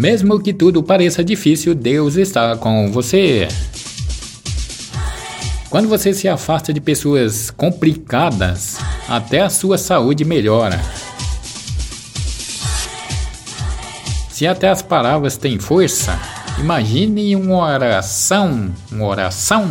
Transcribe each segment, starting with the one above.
Mesmo que tudo pareça difícil, Deus está com você. Quando você se afasta de pessoas complicadas, até a sua saúde melhora. Se até as palavras têm força, imagine uma oração, uma oração.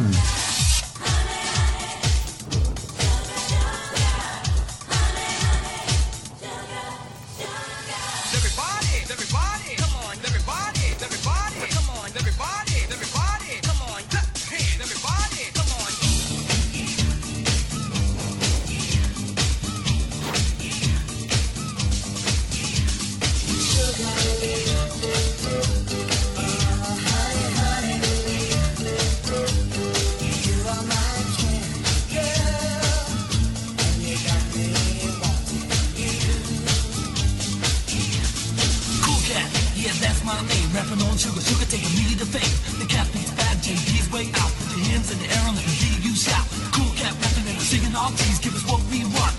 Rapping on sugar, sugar taking me to fame. The captain's bad, JD's way out. Put your hands in the air and let hear you shout. Cool cat rapping and singing all keys. Give us what we want,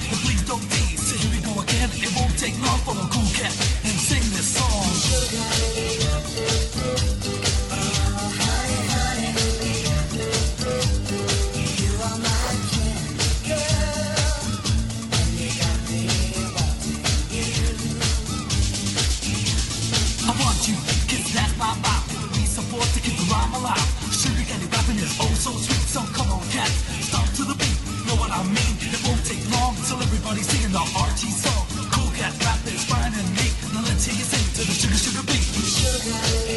oh so sweet, so come on cats, stop to the beat, know what I mean? It won't take long till everybody's singing the Archie song. Cool cat rap is fine and neat, now let's hear you sing to the sugar sugar beat. Sugar.